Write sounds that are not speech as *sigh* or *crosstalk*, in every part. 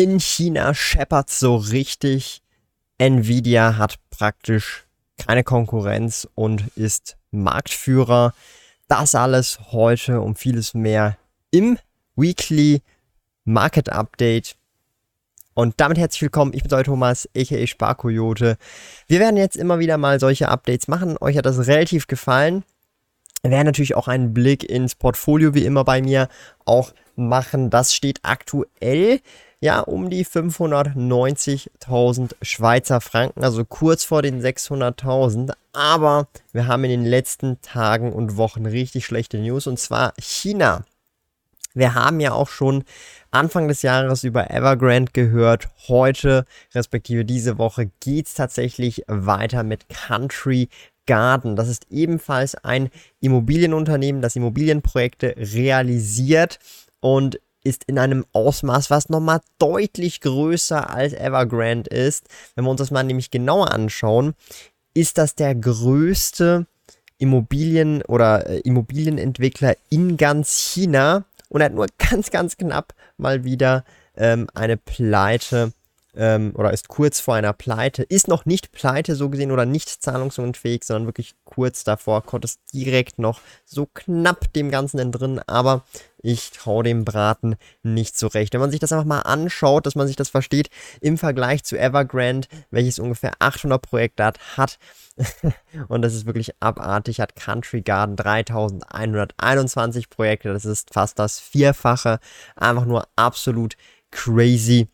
In China scheppert so richtig. Nvidia hat praktisch keine Konkurrenz und ist Marktführer. Das alles heute um vieles mehr im Weekly Market Update. Und damit herzlich willkommen, ich bin euer Thomas, aka Sparkoyote. Wir werden jetzt immer wieder mal solche Updates machen. Euch hat das relativ gefallen. Wir werden natürlich auch einen Blick ins Portfolio wie immer bei mir auch machen. Das steht aktuell ja, um die 590.000 Schweizer Franken, also kurz vor den 600.000. Aber wir haben in den letzten Tagen und Wochen richtig schlechte News und zwar China. Wir haben ja auch schon Anfang des Jahres über Evergrande gehört. Heute, respektive diese Woche, geht es tatsächlich weiter mit Country Garden. Das ist ebenfalls ein Immobilienunternehmen, das Immobilienprojekte realisiert und ist in einem Ausmaß, was nochmal deutlich größer als Evergrande ist. Wenn wir uns das mal nämlich genauer anschauen, ist das der größte Immobilien- oder äh, Immobilienentwickler in ganz China und hat nur *laughs* ganz, ganz knapp mal wieder ähm, eine Pleite ähm, oder ist kurz vor einer Pleite, ist noch nicht pleite so gesehen oder nicht zahlungsunfähig, sondern wirklich kurz davor, konnte es direkt noch so knapp dem Ganzen entrinnen, aber ich traue dem Braten nicht so recht. Wenn man sich das einfach mal anschaut, dass man sich das versteht, im Vergleich zu Evergrande, welches ungefähr 800 Projekte hat, hat *laughs* und das ist wirklich abartig, hat Country Garden 3121 Projekte, das ist fast das Vierfache, einfach nur absolut crazy.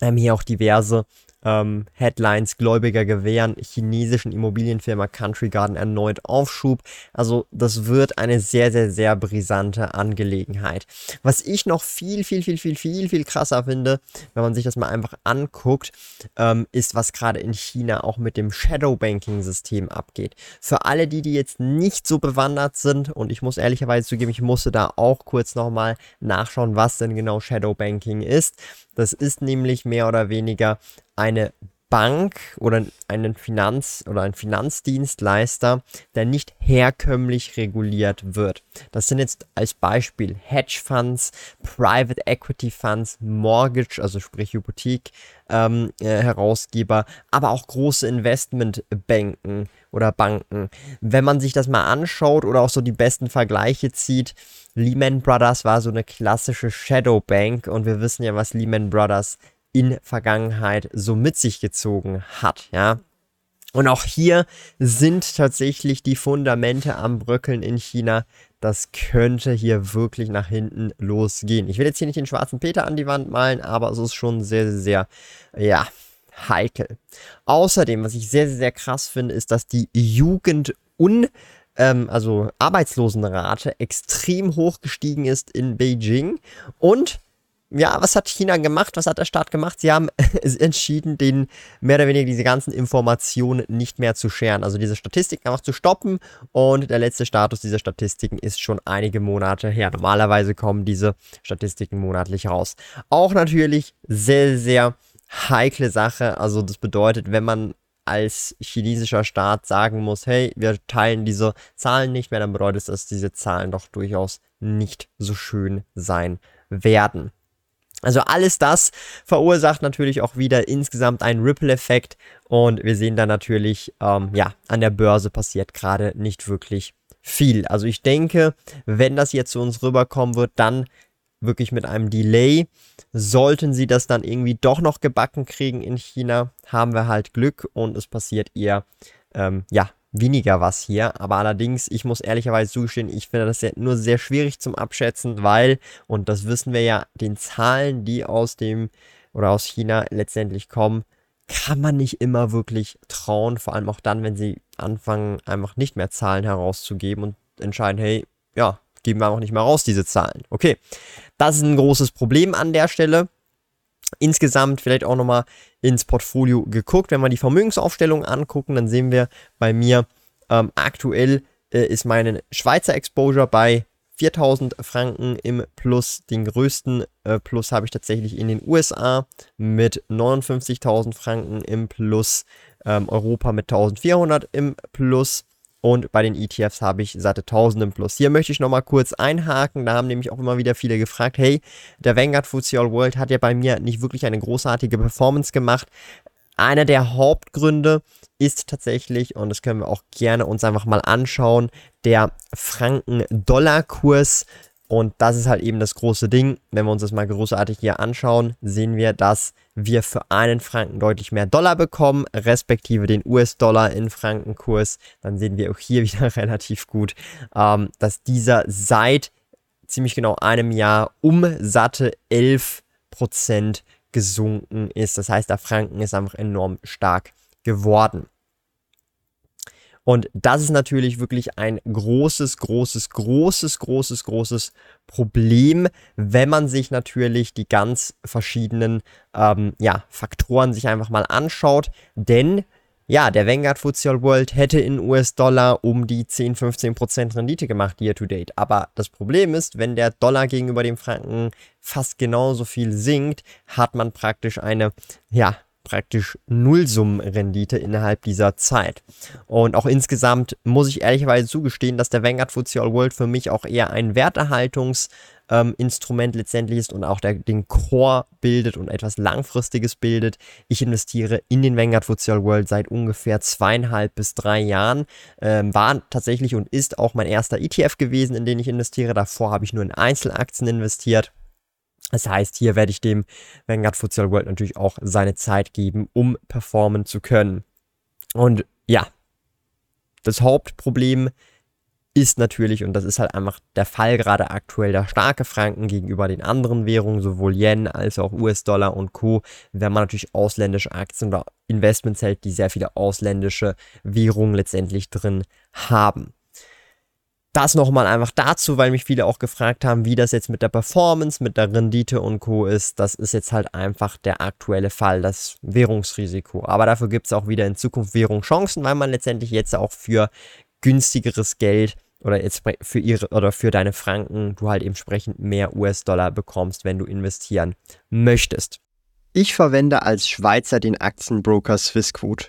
Ähm, hier auch diverse ähm, Headlines, Gläubiger gewähren chinesischen Immobilienfirma Country Garden erneut Aufschub. Also das wird eine sehr, sehr, sehr brisante Angelegenheit. Was ich noch viel, viel, viel, viel, viel, viel krasser finde, wenn man sich das mal einfach anguckt, ähm, ist, was gerade in China auch mit dem Shadow Banking System abgeht. Für alle die, die jetzt nicht so bewandert sind, und ich muss ehrlicherweise zugeben, ich musste da auch kurz nochmal nachschauen, was denn genau Shadow Banking ist. Das ist nämlich mehr oder weniger eine Bank oder einen Finanz- oder ein Finanzdienstleister, der nicht herkömmlich reguliert wird. Das sind jetzt als Beispiel Hedgefonds, Private Equity Funds, Mortgage, also sprich Hypothek, ähm, äh, Herausgeber, aber auch große Investmentbanken oder Banken. Wenn man sich das mal anschaut oder auch so die besten Vergleiche zieht, Lehman Brothers war so eine klassische Shadow Bank und wir wissen ja, was Lehman Brothers in Vergangenheit so mit sich gezogen hat, ja. Und auch hier sind tatsächlich die Fundamente am Bröckeln in China. Das könnte hier wirklich nach hinten losgehen. Ich will jetzt hier nicht den schwarzen Peter an die Wand malen, aber es ist schon sehr, sehr, ja, heikel. Außerdem, was ich sehr, sehr, sehr krass finde, ist, dass die Jugendun- ähm, also Arbeitslosenrate extrem hoch gestiegen ist in Beijing und ja, was hat China gemacht? Was hat der Staat gemacht? Sie haben *laughs* entschieden, den mehr oder weniger diese ganzen Informationen nicht mehr zu scheren. Also diese Statistiken einfach zu stoppen. Und der letzte Status dieser Statistiken ist schon einige Monate her. Normalerweise kommen diese Statistiken monatlich raus. Auch natürlich sehr, sehr heikle Sache. Also das bedeutet, wenn man als chinesischer Staat sagen muss, hey, wir teilen diese Zahlen nicht mehr, dann bedeutet es, dass diese Zahlen doch durchaus nicht so schön sein werden. Also alles das verursacht natürlich auch wieder insgesamt einen Ripple-Effekt und wir sehen da natürlich, ähm, ja, an der Börse passiert gerade nicht wirklich viel. Also ich denke, wenn das jetzt zu uns rüberkommen wird, dann wirklich mit einem Delay. Sollten sie das dann irgendwie doch noch gebacken kriegen in China, haben wir halt Glück und es passiert eher, ähm, ja, weniger was hier. Aber allerdings, ich muss ehrlicherweise zugestehen, ich finde das ja nur sehr schwierig zum Abschätzen, weil, und das wissen wir ja, den Zahlen, die aus dem oder aus China letztendlich kommen, kann man nicht immer wirklich trauen, vor allem auch dann, wenn sie anfangen, einfach nicht mehr Zahlen herauszugeben und entscheiden, hey, ja, geben wir auch nicht mehr raus, diese Zahlen. Okay, das ist ein großes Problem an der Stelle. Insgesamt vielleicht auch nochmal ins Portfolio geguckt. Wenn wir die Vermögensaufstellung angucken, dann sehen wir bei mir ähm, aktuell äh, ist meine Schweizer Exposure bei 4000 Franken im Plus. Den größten äh, Plus habe ich tatsächlich in den USA mit 59.000 Franken im Plus. Ähm, Europa mit 1400 im Plus. Und bei den ETFs habe ich satte 1000 im Plus. Hier möchte ich nochmal kurz einhaken. Da haben nämlich auch immer wieder viele gefragt, hey, der Vanguard FTSE All World hat ja bei mir nicht wirklich eine großartige Performance gemacht. Einer der Hauptgründe ist tatsächlich, und das können wir auch gerne uns einfach mal anschauen, der Franken-Dollar-Kurs. Und das ist halt eben das große Ding. Wenn wir uns das mal großartig hier anschauen, sehen wir, dass wir für einen Franken deutlich mehr Dollar bekommen, respektive den US-Dollar in Frankenkurs. Dann sehen wir auch hier *laughs* wieder relativ gut, ähm, dass dieser seit ziemlich genau einem Jahr um satte 11% gesunken ist. Das heißt, der Franken ist einfach enorm stark geworden. Und das ist natürlich wirklich ein großes, großes, großes, großes, großes Problem, wenn man sich natürlich die ganz verschiedenen ähm, ja, Faktoren sich einfach mal anschaut. Denn ja, der Vanguard FTSE World hätte in US-Dollar um die 10-15% Rendite gemacht year to date. Aber das Problem ist, wenn der Dollar gegenüber dem Franken fast genauso viel sinkt, hat man praktisch eine, ja, praktisch Nullsummenrendite innerhalb dieser Zeit. Und auch insgesamt muss ich ehrlicherweise zugestehen, dass der Vanguard FTSE All World für mich auch eher ein Werterhaltungsinstrument ähm, letztendlich ist und auch der, den Core bildet und etwas Langfristiges bildet. Ich investiere in den Vanguard FTSE All World seit ungefähr zweieinhalb bis drei Jahren. Ähm, war tatsächlich und ist auch mein erster ETF gewesen, in den ich investiere. Davor habe ich nur in Einzelaktien investiert. Das heißt, hier werde ich dem Vanguard Futsal World natürlich auch seine Zeit geben, um performen zu können. Und ja, das Hauptproblem ist natürlich, und das ist halt einfach der Fall gerade aktuell, der starke Franken gegenüber den anderen Währungen, sowohl Yen als auch US-Dollar und Co., wenn man natürlich ausländische Aktien oder Investments hält, die sehr viele ausländische Währungen letztendlich drin haben das nochmal einfach dazu, weil mich viele auch gefragt haben, wie das jetzt mit der Performance, mit der Rendite und Co. ist. Das ist jetzt halt einfach der aktuelle Fall, das Währungsrisiko. Aber dafür gibt es auch wieder in Zukunft Währungschancen, weil man letztendlich jetzt auch für günstigeres Geld oder jetzt für ihre oder für deine Franken du halt entsprechend mehr US-Dollar bekommst, wenn du investieren möchtest. Ich verwende als Schweizer den Aktienbroker Swissquote.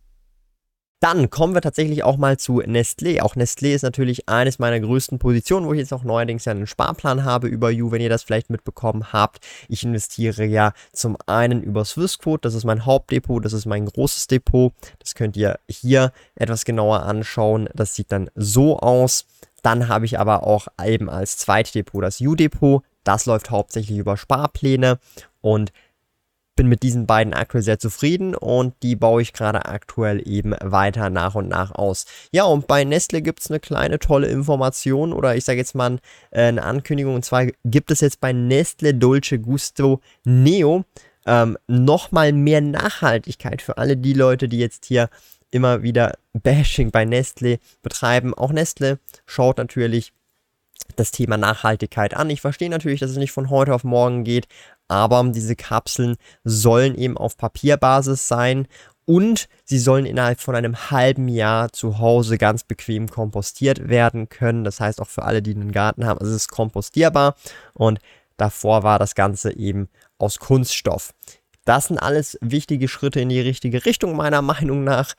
Dann kommen wir tatsächlich auch mal zu Nestlé. Auch Nestlé ist natürlich eines meiner größten Positionen, wo ich jetzt auch neuerdings ja einen Sparplan habe über You, wenn ihr das vielleicht mitbekommen habt. Ich investiere ja zum einen über Swissquote, das ist mein Hauptdepot, das ist mein großes Depot. Das könnt ihr hier etwas genauer anschauen. Das sieht dann so aus. Dann habe ich aber auch eben als Zweitdepot das U-Depot. Das läuft hauptsächlich über Sparpläne und bin mit diesen beiden aktuell sehr zufrieden und die baue ich gerade aktuell eben weiter nach und nach aus. Ja, und bei Nestle gibt es eine kleine tolle Information oder ich sage jetzt mal äh, eine Ankündigung und zwar gibt es jetzt bei Nestle Dolce Gusto Neo ähm, nochmal mehr Nachhaltigkeit für alle die Leute, die jetzt hier immer wieder *laughs* Bashing bei Nestle betreiben. Auch Nestle schaut natürlich das Thema Nachhaltigkeit an. Ich verstehe natürlich, dass es nicht von heute auf morgen geht, aber diese Kapseln sollen eben auf Papierbasis sein und sie sollen innerhalb von einem halben Jahr zu Hause ganz bequem kompostiert werden können. Das heißt auch für alle, die einen Garten haben, also es ist kompostierbar und davor war das Ganze eben aus Kunststoff. Das sind alles wichtige Schritte in die richtige Richtung meiner Meinung nach.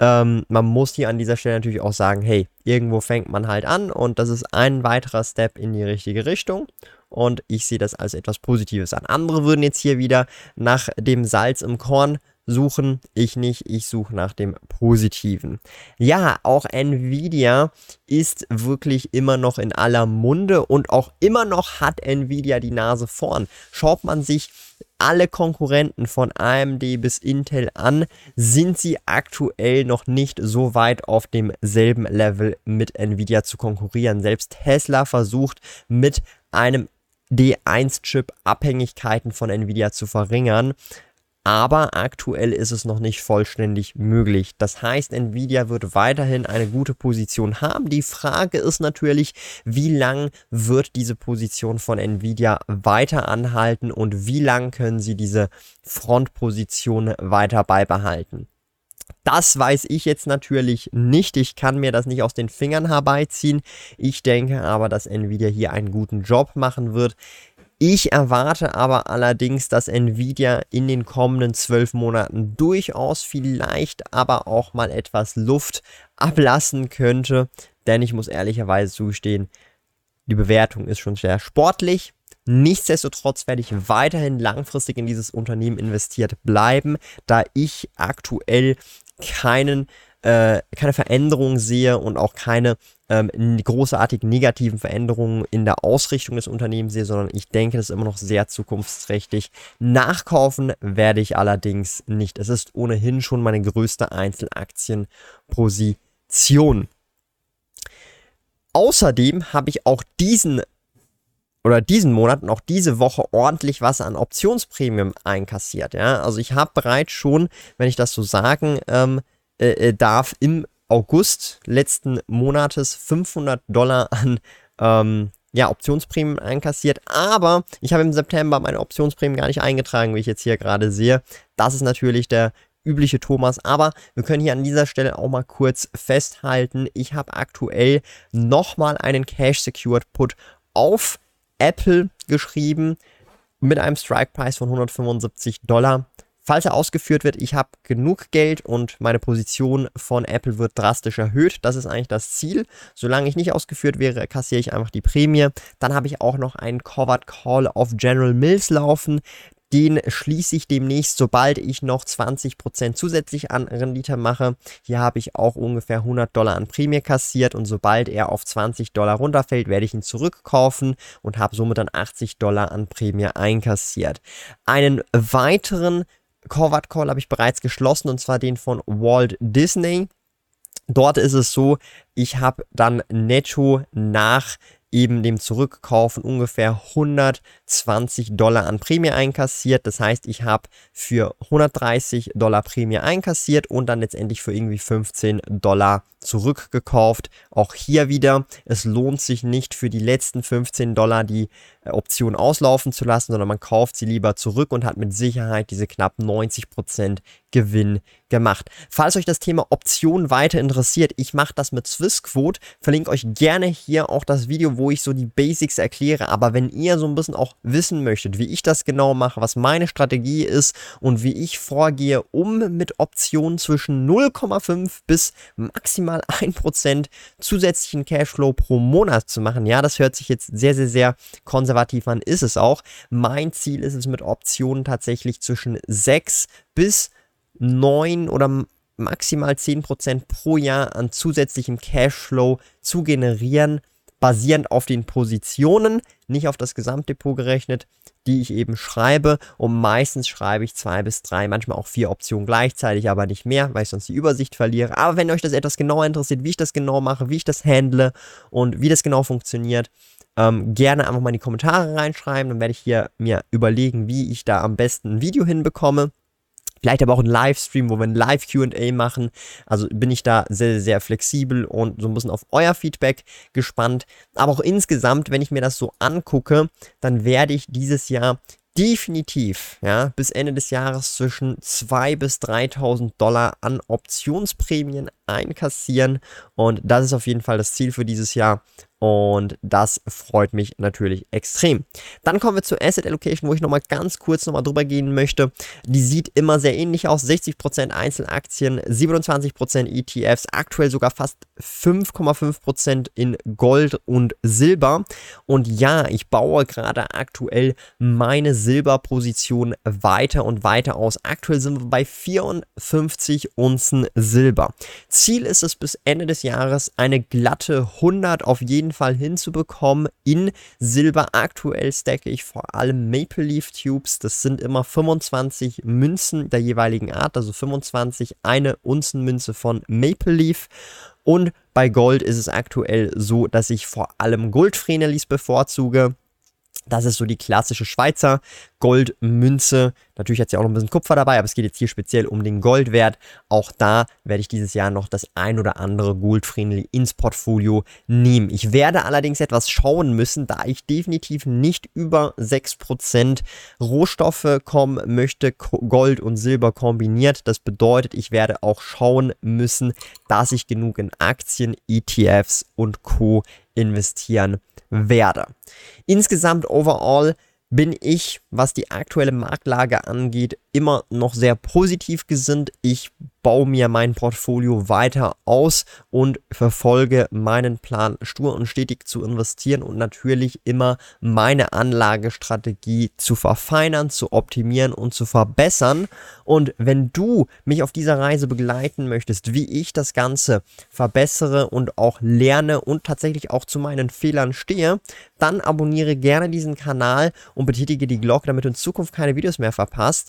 Ähm, man muss hier an dieser Stelle natürlich auch sagen, hey, irgendwo fängt man halt an und das ist ein weiterer Step in die richtige Richtung und ich sehe das als etwas Positives an. Andere würden jetzt hier wieder nach dem Salz im Korn suchen, ich nicht, ich suche nach dem Positiven. Ja, auch Nvidia ist wirklich immer noch in aller Munde und auch immer noch hat Nvidia die Nase vorn. Schaut man sich alle Konkurrenten von AMD bis Intel an, sind sie aktuell noch nicht so weit auf demselben Level mit Nvidia zu konkurrieren. Selbst Tesla versucht mit einem D1-Chip Abhängigkeiten von Nvidia zu verringern aber aktuell ist es noch nicht vollständig möglich. Das heißt, Nvidia wird weiterhin eine gute Position haben. Die Frage ist natürlich, wie lang wird diese Position von Nvidia weiter anhalten und wie lang können sie diese Frontposition weiter beibehalten. Das weiß ich jetzt natürlich nicht. Ich kann mir das nicht aus den Fingern herbeiziehen. Ich denke aber, dass Nvidia hier einen guten Job machen wird. Ich erwarte aber allerdings, dass Nvidia in den kommenden zwölf Monaten durchaus vielleicht aber auch mal etwas Luft ablassen könnte. Denn ich muss ehrlicherweise zugestehen, die Bewertung ist schon sehr sportlich. Nichtsdestotrotz werde ich weiterhin langfristig in dieses Unternehmen investiert bleiben, da ich aktuell keinen äh, keine Veränderung sehe und auch keine ähm, großartigen negativen Veränderungen in der Ausrichtung des Unternehmens sehe, sondern ich denke, das ist immer noch sehr zukunftsträchtig. Nachkaufen werde ich allerdings nicht. Es ist ohnehin schon meine größte Einzelaktienposition. Außerdem habe ich auch diesen oder diesen Monat und auch diese Woche ordentlich was an Optionsprämien einkassiert. Ja? Also ich habe bereits schon, wenn ich das so sagen ähm, äh, äh, darf, im August letzten Monates 500 Dollar an ähm, ja, Optionsprämien einkassiert, aber ich habe im September meine Optionsprämien gar nicht eingetragen, wie ich jetzt hier gerade sehe. Das ist natürlich der übliche Thomas, aber wir können hier an dieser Stelle auch mal kurz festhalten, ich habe aktuell nochmal einen Cash Secured Put auf Apple geschrieben mit einem Strike Price von 175 Dollar. Falls er ausgeführt wird, ich habe genug Geld und meine Position von Apple wird drastisch erhöht. Das ist eigentlich das Ziel. Solange ich nicht ausgeführt wäre, kassiere ich einfach die Prämie. Dann habe ich auch noch einen Covered Call auf General Mills laufen. Den schließe ich demnächst, sobald ich noch 20% zusätzlich an Rendite mache. Hier habe ich auch ungefähr 100 Dollar an Prämie kassiert und sobald er auf 20 Dollar runterfällt, werde ich ihn zurückkaufen und habe somit dann 80 Dollar an Prämie einkassiert. Einen weiteren Covered Call habe ich bereits geschlossen und zwar den von Walt Disney. Dort ist es so, ich habe dann netto nach eben dem Zurückkaufen ungefähr 120 Dollar an Prämie einkassiert. Das heißt, ich habe für 130 Dollar Prämie einkassiert und dann letztendlich für irgendwie 15 Dollar zurückgekauft. Auch hier wieder, es lohnt sich nicht für die letzten 15 Dollar die äh, Option auslaufen zu lassen, sondern man kauft sie lieber zurück und hat mit Sicherheit diese knapp 90% Gewinn gemacht. Falls euch das Thema Optionen weiter interessiert, ich mache das mit Swissquote, verlinke euch gerne hier auch das Video, wo ich so die Basics erkläre, aber wenn ihr so ein bisschen auch wissen möchtet, wie ich das genau mache, was meine Strategie ist und wie ich vorgehe, um mit Optionen zwischen 0,5 bis maximal 1% zusätzlichen Cashflow pro Monat zu machen, ja, das hört sich jetzt sehr, sehr, sehr konservativ an, ist es auch. Mein Ziel ist es mit Optionen tatsächlich zwischen 6 bis 9 oder maximal 10% pro Jahr an zusätzlichem Cashflow zu generieren, basierend auf den Positionen, nicht auf das Gesamtdepot gerechnet, die ich eben schreibe. Und meistens schreibe ich zwei bis drei, manchmal auch vier Optionen gleichzeitig, aber nicht mehr, weil ich sonst die Übersicht verliere. Aber wenn euch das etwas genauer interessiert, wie ich das genau mache, wie ich das handle und wie das genau funktioniert, ähm, gerne einfach mal in die Kommentare reinschreiben. Dann werde ich hier mir überlegen, wie ich da am besten ein Video hinbekomme. Vielleicht aber auch ein Livestream, wo wir ein Live-QA machen. Also bin ich da sehr, sehr flexibel und so ein bisschen auf euer Feedback gespannt. Aber auch insgesamt, wenn ich mir das so angucke, dann werde ich dieses Jahr definitiv ja, bis Ende des Jahres zwischen 2.000 bis 3.000 Dollar an Optionsprämien einkassieren. Und das ist auf jeden Fall das Ziel für dieses Jahr. Und das freut mich natürlich extrem. Dann kommen wir zur Asset Allocation, wo ich nochmal ganz kurz nochmal drüber gehen möchte. Die sieht immer sehr ähnlich aus. 60% Einzelaktien, 27% ETFs, aktuell sogar fast 5,5% in Gold und Silber. Und ja, ich baue gerade aktuell meine Silberposition weiter und weiter aus. Aktuell sind wir bei 54 Unzen Silber. Ziel ist es bis Ende des Jahres eine glatte 100 auf jeden jeden Fall hinzubekommen. In Silber aktuell stacke ich vor allem Maple Leaf Tubes. Das sind immer 25 Münzen der jeweiligen Art, also 25 eine Unzenmünze von Maple Leaf. Und bei Gold ist es aktuell so, dass ich vor allem Goldfrenelis bevorzuge. Das ist so die klassische Schweizer Goldmünze. Natürlich hat sie auch noch ein bisschen Kupfer dabei, aber es geht jetzt hier speziell um den Goldwert. Auch da werde ich dieses Jahr noch das ein oder andere Goldfriendly ins Portfolio nehmen. Ich werde allerdings etwas schauen müssen, da ich definitiv nicht über 6% Rohstoffe kommen möchte, Gold und Silber kombiniert. Das bedeutet, ich werde auch schauen müssen, dass ich genug in Aktien, ETFs und Co investieren werde. Insgesamt overall bin ich, was die aktuelle Marktlage angeht, immer noch sehr positiv gesinnt. Ich baue mir mein Portfolio weiter aus und verfolge meinen Plan stur und stetig zu investieren und natürlich immer meine Anlagestrategie zu verfeinern, zu optimieren und zu verbessern. Und wenn du mich auf dieser Reise begleiten möchtest, wie ich das Ganze verbessere und auch lerne und tatsächlich auch zu meinen Fehlern stehe, dann abonniere gerne diesen Kanal und betätige die Glocke, damit du in Zukunft keine Videos mehr verpasst.